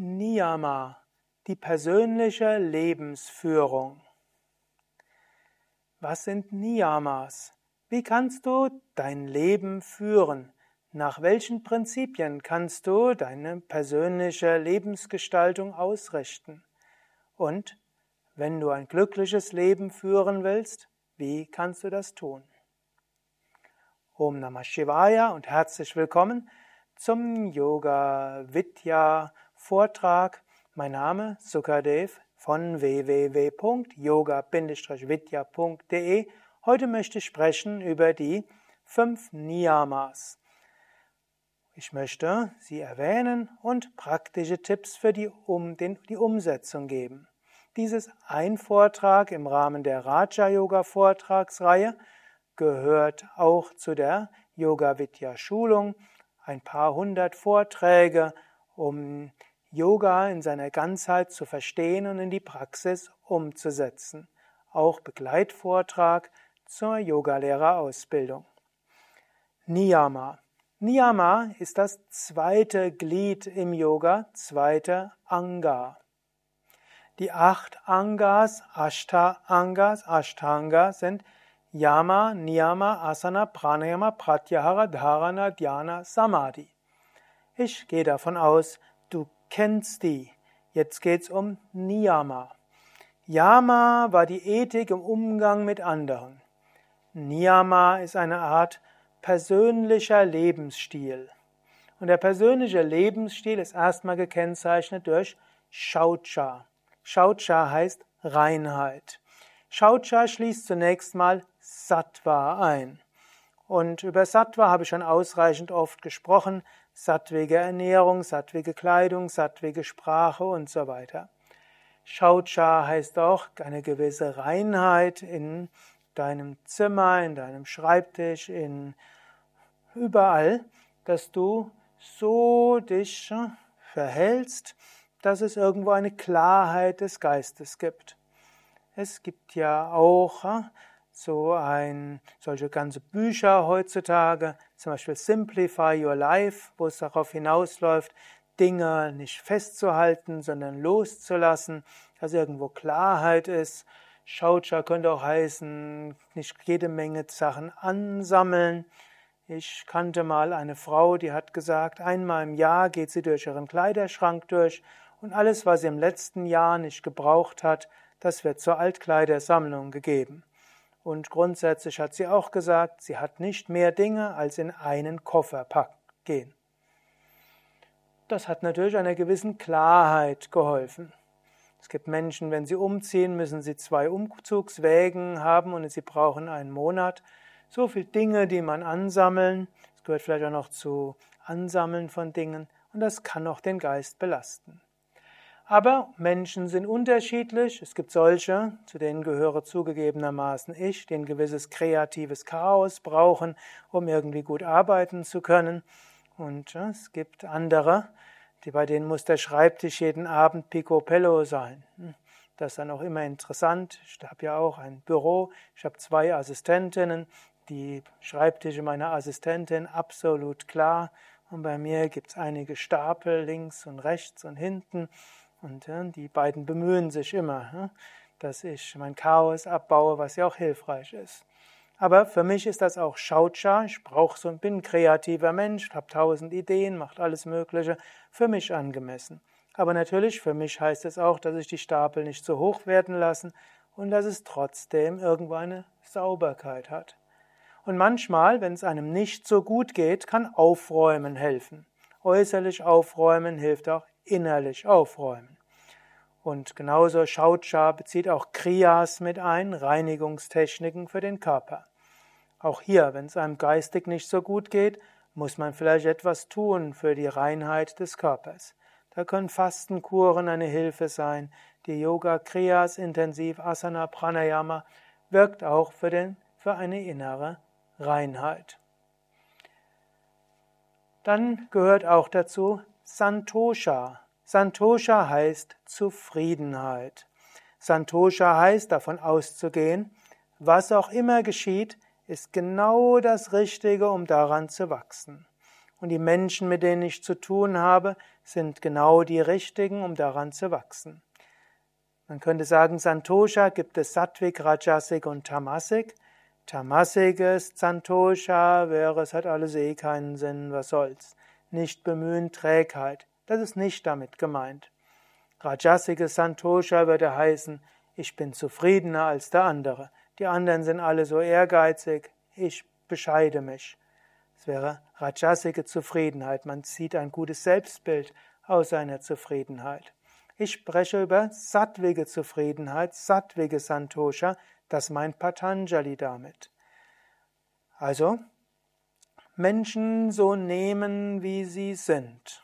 Niyama, die persönliche Lebensführung. Was sind Niyamas? Wie kannst du dein Leben führen? Nach welchen Prinzipien kannst du deine persönliche Lebensgestaltung ausrichten? Und wenn du ein glückliches Leben führen willst, wie kannst du das tun? Om Namah Shivaya und herzlich willkommen zum Yoga Vidya Vortrag. Mein Name Sukadev von www.yoga-vidya.de. Heute möchte ich sprechen über die fünf Niyamas. Ich möchte sie erwähnen und praktische Tipps für die, um, den, die Umsetzung geben. Dies ist ein Vortrag im Rahmen der Raja Yoga Vortragsreihe, gehört auch zu der Yoga Vidya Schulung ein paar hundert Vorträge, um Yoga in seiner Ganzheit zu verstehen und in die Praxis umzusetzen. Auch Begleitvortrag zur Yogalehrerausbildung. Niyama. Niyama ist das zweite Glied im Yoga, zweite Anga. Die acht Angas, Ashta Angas, Ashtanga sind Yama, Niyama, Asana, Pranayama, Pratyahara, Dharana, Dhyana, Samadhi. Ich gehe davon aus, kennst die. Jetzt geht's um Niyama. Yama war die Ethik im Umgang mit anderen. Niyama ist eine Art persönlicher Lebensstil. Und der persönliche Lebensstil ist erstmal gekennzeichnet durch Shaucha. Shaucha heißt Reinheit. Shaucha schließt zunächst mal Sattva ein. Und über Sattva habe ich schon ausreichend oft gesprochen. Sattwige Ernährung, sattwige Kleidung, sattwige Sprache und so weiter. Shaucha heißt auch eine gewisse Reinheit in deinem Zimmer, in deinem Schreibtisch, in überall, dass du so dich verhältst, dass es irgendwo eine Klarheit des Geistes gibt. Es gibt ja auch so ein, solche ganze Bücher heutzutage, zum Beispiel Simplify Your Life, wo es darauf hinausläuft, Dinge nicht festzuhalten, sondern loszulassen, dass irgendwo Klarheit ist. Shaucha könnte auch heißen, nicht jede Menge Sachen ansammeln. Ich kannte mal eine Frau, die hat gesagt, einmal im Jahr geht sie durch ihren Kleiderschrank durch und alles, was sie im letzten Jahr nicht gebraucht hat, das wird zur Altkleidersammlung gegeben. Und grundsätzlich hat sie auch gesagt, sie hat nicht mehr Dinge als in einen Koffer gehen. Das hat natürlich einer gewissen Klarheit geholfen. Es gibt Menschen, wenn sie umziehen, müssen sie zwei Umzugswägen haben und sie brauchen einen Monat. So viele Dinge, die man ansammeln. Es gehört vielleicht auch noch zu Ansammeln von Dingen und das kann auch den Geist belasten. Aber Menschen sind unterschiedlich. Es gibt solche, zu denen gehöre zugegebenermaßen ich, die ein gewisses kreatives Chaos brauchen, um irgendwie gut arbeiten zu können. Und es gibt andere, die, bei denen muss der Schreibtisch jeden Abend picobello sein. Das ist dann auch immer interessant. Ich habe ja auch ein Büro. Ich habe zwei Assistentinnen. Die Schreibtische meiner Assistentin absolut klar. Und bei mir gibt es einige Stapel links und rechts und hinten. Und die beiden bemühen sich immer, dass ich mein Chaos abbaue, was ja auch hilfreich ist. Aber für mich ist das auch Schautscha. Ich brauche so, bin ein kreativer Mensch, habe tausend Ideen, macht alles Mögliche, für mich angemessen. Aber natürlich, für mich heißt es auch, dass ich die Stapel nicht zu hoch werden lassen und dass es trotzdem irgendwo eine Sauberkeit hat. Und manchmal, wenn es einem nicht so gut geht, kann Aufräumen helfen. Äußerlich aufräumen hilft auch innerlich aufräumen. Und genauso Shaucha bezieht auch Kriyas mit ein, Reinigungstechniken für den Körper. Auch hier, wenn es einem geistig nicht so gut geht, muss man vielleicht etwas tun für die Reinheit des Körpers. Da können Fastenkuren eine Hilfe sein. Die Yoga Kriyas intensiv Asana Pranayama wirkt auch für, den, für eine innere Reinheit. Dann gehört auch dazu Santosha. Santosha heißt Zufriedenheit. Santosha heißt davon auszugehen, was auch immer geschieht, ist genau das Richtige, um daran zu wachsen. Und die Menschen, mit denen ich zu tun habe, sind genau die richtigen, um daran zu wachsen. Man könnte sagen, Santosha gibt es Sattvik, Rajasik und Tamasik. Tamasik ist Santosha, wäre es hat alles eh keinen Sinn, was soll's. Nicht bemühen, Trägheit. Das ist nicht damit gemeint. Rajasike Santosha würde heißen, ich bin zufriedener als der andere. Die anderen sind alle so ehrgeizig, ich bescheide mich. Es wäre Rajasike Zufriedenheit. Man sieht ein gutes Selbstbild aus seiner Zufriedenheit. Ich spreche über sattwige Zufriedenheit, sattwige Santosha, das meint Patanjali damit. Also, Menschen so nehmen, wie sie sind,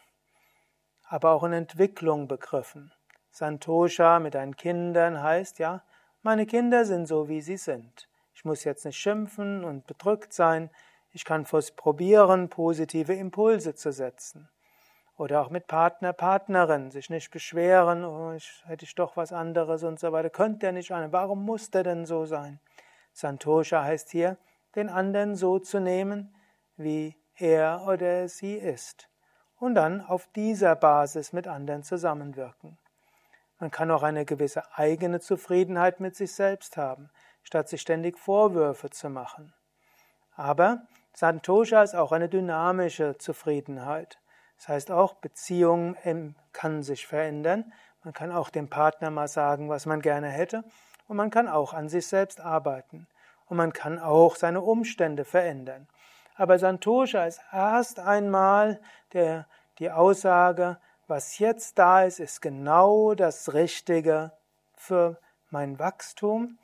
aber auch in Entwicklung begriffen. Santosha mit deinen Kindern heißt ja, meine Kinder sind so, wie sie sind. Ich muss jetzt nicht schimpfen und bedrückt sein. Ich kann probieren, positive Impulse zu setzen. Oder auch mit Partner, Partnerin, sich nicht beschweren, oh, ich, hätte ich doch was anderes und so weiter. Könnte der nicht an? Warum muss der denn so sein? Santosha heißt hier, den anderen so zu nehmen, wie er oder sie ist. Und dann auf dieser Basis mit anderen zusammenwirken. Man kann auch eine gewisse eigene Zufriedenheit mit sich selbst haben, statt sich ständig Vorwürfe zu machen. Aber Santosha ist auch eine dynamische Zufriedenheit. Das heißt auch, Beziehung kann sich verändern. Man kann auch dem Partner mal sagen, was man gerne hätte. Und man kann auch an sich selbst arbeiten. Und man kann auch seine Umstände verändern. Aber Santosha ist erst einmal der, die Aussage, was jetzt da ist, ist genau das Richtige für mein Wachstum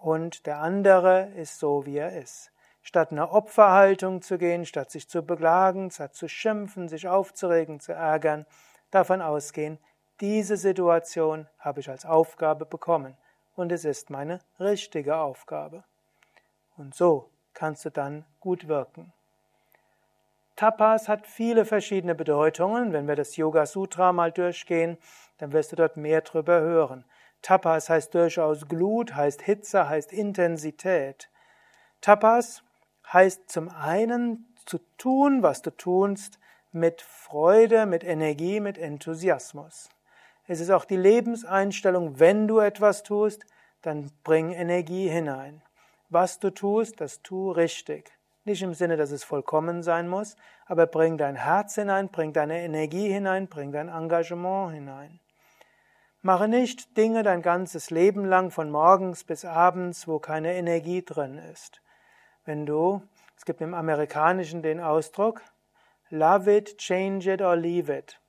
und der andere ist so, wie er ist. Statt einer Opferhaltung zu gehen, statt sich zu beklagen, statt zu schimpfen, sich aufzuregen, zu ärgern, davon ausgehen, diese Situation habe ich als Aufgabe bekommen und es ist meine richtige Aufgabe. Und so kannst du dann gut wirken. Tapas hat viele verschiedene Bedeutungen. Wenn wir das Yoga Sutra mal durchgehen, dann wirst du dort mehr drüber hören. Tapas heißt durchaus Glut, heißt Hitze, heißt Intensität. Tapas heißt zum einen zu tun, was du tunst, mit Freude, mit Energie, mit Enthusiasmus. Es ist auch die Lebenseinstellung, wenn du etwas tust, dann bring Energie hinein. Was du tust, das tu richtig. Nicht im Sinne, dass es vollkommen sein muss, aber bring dein Herz hinein, bring deine Energie hinein, bring dein Engagement hinein. Mache nicht Dinge dein ganzes Leben lang von morgens bis abends, wo keine Energie drin ist. Wenn du, es gibt im Amerikanischen den Ausdruck, love it, change it or leave it.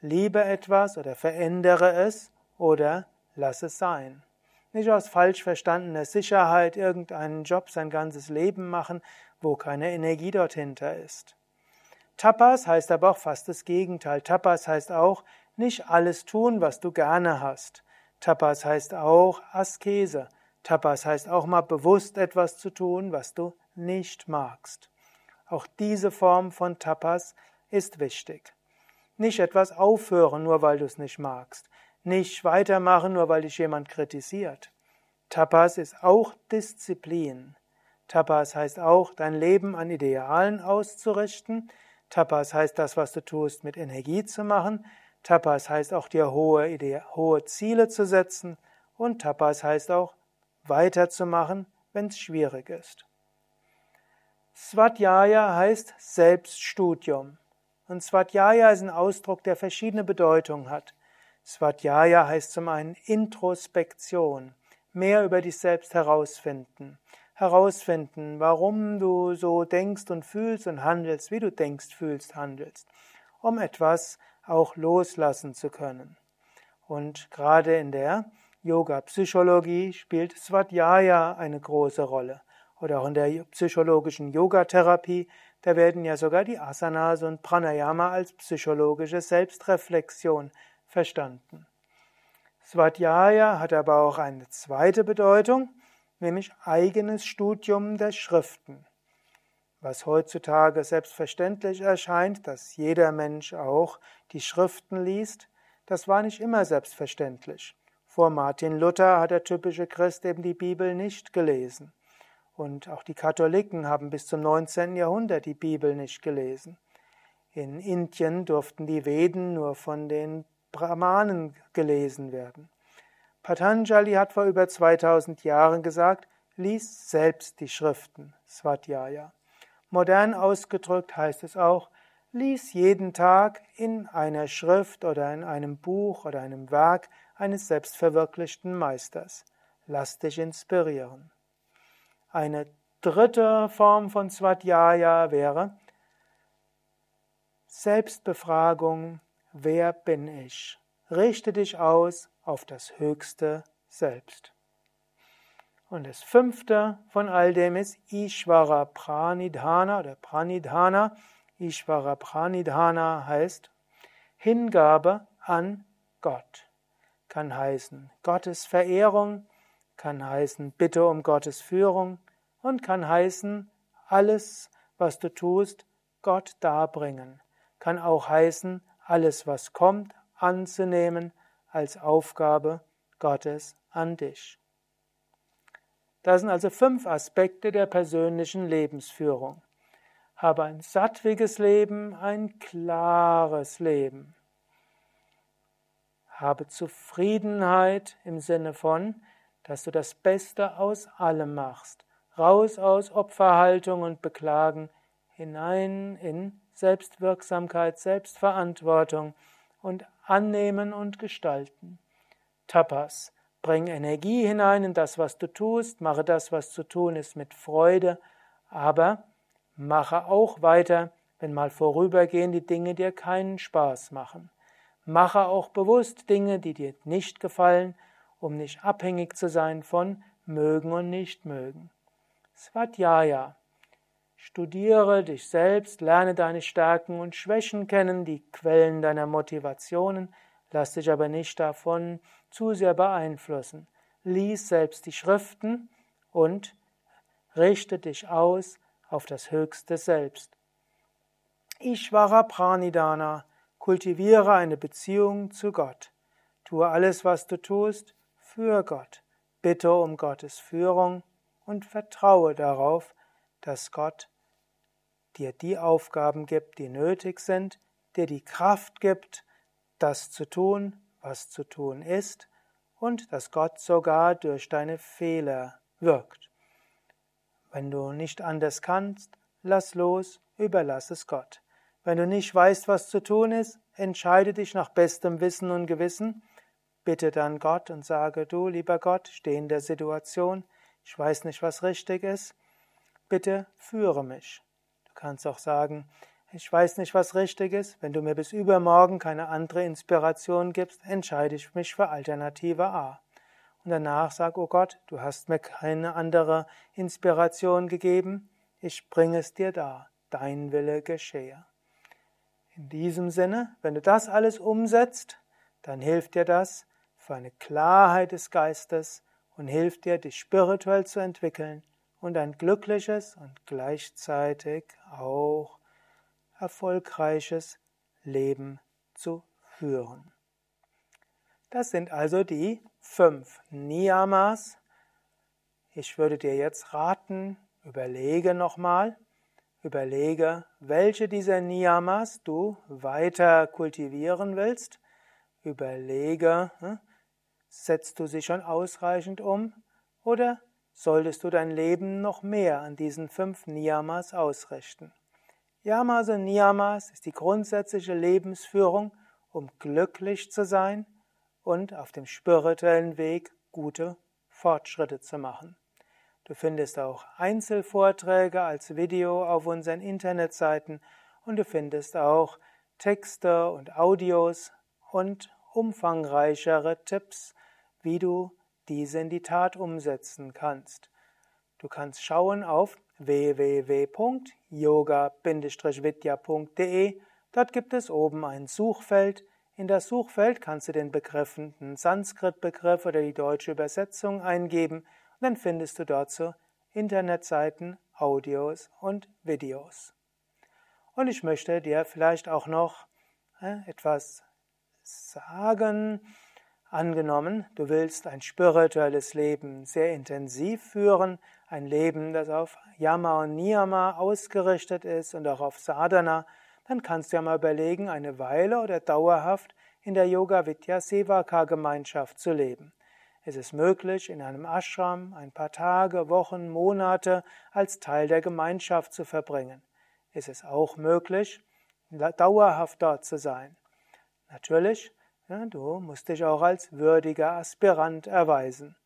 Liebe etwas oder verändere es oder lass es sein. Nicht aus falsch verstandener Sicherheit irgendeinen Job sein ganzes Leben machen, wo keine Energie dorthinter ist. Tapas heißt aber auch fast das Gegenteil. Tapas heißt auch nicht alles tun, was du gerne hast. Tapas heißt auch Askese. Tapas heißt auch mal bewusst etwas zu tun, was du nicht magst. Auch diese Form von Tapas ist wichtig. Nicht etwas aufhören, nur weil du es nicht magst. Nicht weitermachen, nur weil dich jemand kritisiert. Tapas ist auch Disziplin. Tapas heißt auch, dein Leben an Idealen auszurichten. Tapas heißt, das, was du tust, mit Energie zu machen. Tapas heißt auch, dir hohe, Idee, hohe Ziele zu setzen. Und Tapas heißt auch, weiterzumachen, wenn es schwierig ist. Svadhyaya heißt Selbststudium. Und Svadhyaya ist ein Ausdruck, der verschiedene Bedeutungen hat. Svadhyaya heißt zum einen Introspektion, mehr über dich selbst herausfinden. Herausfinden, warum du so denkst und fühlst und handelst, wie du denkst, fühlst, handelst, um etwas auch loslassen zu können. Und gerade in der Yoga-Psychologie spielt Svadhyaya eine große Rolle. Oder auch in der psychologischen Yogatherapie, da werden ja sogar die Asanas und Pranayama als psychologische Selbstreflexion verstanden. Svadhyaya hat aber auch eine zweite Bedeutung, nämlich eigenes Studium der Schriften. Was heutzutage selbstverständlich erscheint, dass jeder Mensch auch die Schriften liest, das war nicht immer selbstverständlich. Vor Martin Luther hat der typische Christ eben die Bibel nicht gelesen. Und auch die Katholiken haben bis zum 19. Jahrhundert die Bibel nicht gelesen. In Indien durften die Veden nur von den Brahmanen gelesen werden. Patanjali hat vor über 2000 Jahren gesagt, lies selbst die Schriften, Swadhyaya. Modern ausgedrückt heißt es auch, lies jeden Tag in einer Schrift oder in einem Buch oder einem Werk eines selbstverwirklichten Meisters. Lass dich inspirieren. Eine dritte Form von Swadhyaya wäre Selbstbefragung, wer bin ich? Richte dich aus auf das höchste Selbst. Und das fünfte von all dem ist Ishvara Pranidhana oder Pranidhana. Ishvara Pranidhana heißt Hingabe an Gott. Kann heißen Gottes Verehrung, kann heißen Bitte um Gottes Führung und kann heißen alles, was du tust, Gott darbringen. Kann auch heißen alles, was kommt, anzunehmen als Aufgabe Gottes an dich. Das sind also fünf Aspekte der persönlichen Lebensführung. Habe ein sattwiges Leben, ein klares Leben. Habe Zufriedenheit im Sinne von, dass du das Beste aus allem machst. Raus aus Opferhaltung und Beklagen, hinein in Selbstwirksamkeit, Selbstverantwortung und Annehmen und Gestalten. Tapas, Bring Energie hinein in das, was du tust, mache das, was zu tun ist, mit Freude, aber mache auch weiter, wenn mal vorübergehend die Dinge dir keinen Spaß machen. Mache auch bewusst Dinge, die dir nicht gefallen, um nicht abhängig zu sein von mögen und nicht mögen. Svadhyaya. Studiere dich selbst, lerne deine Stärken und Schwächen kennen, die Quellen deiner Motivationen, Lass dich aber nicht davon zu sehr beeinflussen. Lies selbst die Schriften und richte dich aus auf das höchste Selbst. Ishvara Pranidana, kultiviere eine Beziehung zu Gott. Tue alles, was du tust, für Gott. Bitte um Gottes Führung und vertraue darauf, dass Gott dir die Aufgaben gibt, die nötig sind, dir die Kraft gibt, das zu tun, was zu tun ist, und dass Gott sogar durch deine Fehler wirkt. Wenn du nicht anders kannst, lass los, überlass es Gott. Wenn du nicht weißt, was zu tun ist, entscheide dich nach bestem Wissen und Gewissen, bitte dann Gott und sage, du, lieber Gott, steh in der Situation, ich weiß nicht, was richtig ist, bitte führe mich. Du kannst auch sagen, ich weiß nicht, was richtig ist. Wenn du mir bis übermorgen keine andere Inspiration gibst, entscheide ich mich für Alternative A. Und danach sag, oh Gott, du hast mir keine andere Inspiration gegeben. Ich bringe es dir dar. Dein Wille geschehe. In diesem Sinne, wenn du das alles umsetzt, dann hilft dir das für eine Klarheit des Geistes und hilft dir, dich spirituell zu entwickeln und ein glückliches und gleichzeitig auch erfolgreiches Leben zu führen. Das sind also die fünf Niyamas. Ich würde dir jetzt raten, überlege nochmal, überlege, welche dieser Niyamas du weiter kultivieren willst. Überlege, hm, setzt du sie schon ausreichend um oder solltest du dein Leben noch mehr an diesen fünf Niyamas ausrichten? Yamas und Niyamas ist die grundsätzliche Lebensführung, um glücklich zu sein und auf dem spirituellen Weg gute Fortschritte zu machen. Du findest auch Einzelvorträge als Video auf unseren Internetseiten und du findest auch Texte und Audios und umfangreichere Tipps, wie du diese in die Tat umsetzen kannst. Du kannst schauen auf www.yoga-vidya.de. Dort gibt es oben ein Suchfeld. In das Suchfeld kannst du den Begriffen Sanskrit-Begriff oder die deutsche Übersetzung eingeben und dann findest du dort so Internetseiten, Audios und Videos. Und ich möchte dir vielleicht auch noch äh, etwas sagen. Angenommen, du willst ein spirituelles Leben sehr intensiv führen, ein Leben, das auf Yama und Niyama ausgerichtet ist und auch auf Sadhana, dann kannst du ja mal überlegen, eine Weile oder dauerhaft in der Yoga Vidya Sevaka Gemeinschaft zu leben. Es ist möglich, in einem Ashram ein paar Tage, Wochen, Monate als Teil der Gemeinschaft zu verbringen. Es ist auch möglich, dauerhaft dort zu sein. Natürlich, ja, du musst dich auch als würdiger Aspirant erweisen.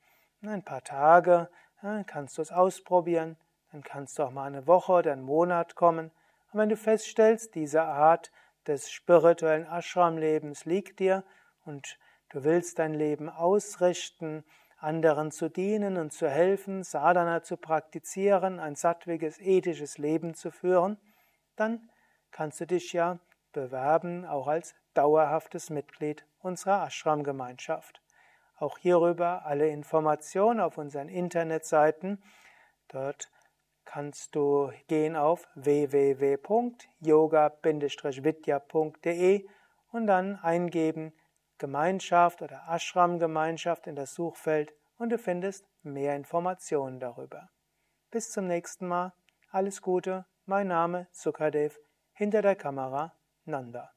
Ein paar Tage ja, kannst du es ausprobieren, dann kannst du auch mal eine Woche oder einen Monat kommen. Und wenn du feststellst, diese Art des spirituellen Ashram-Lebens liegt dir und du willst dein Leben ausrichten, anderen zu dienen und zu helfen, Sadhana zu praktizieren, ein sattwiges, ethisches Leben zu führen, dann kannst du dich ja bewerben, auch als dauerhaftes Mitglied unserer Ashram-Gemeinschaft. Auch hierüber alle Informationen auf unseren Internetseiten. Dort kannst du gehen auf www.yoga-vidya.de und dann eingeben Gemeinschaft oder Ashram-Gemeinschaft in das Suchfeld und du findest mehr Informationen darüber. Bis zum nächsten Mal. Alles Gute. Mein Name Sukadev. Hinter der Kamera Nanda.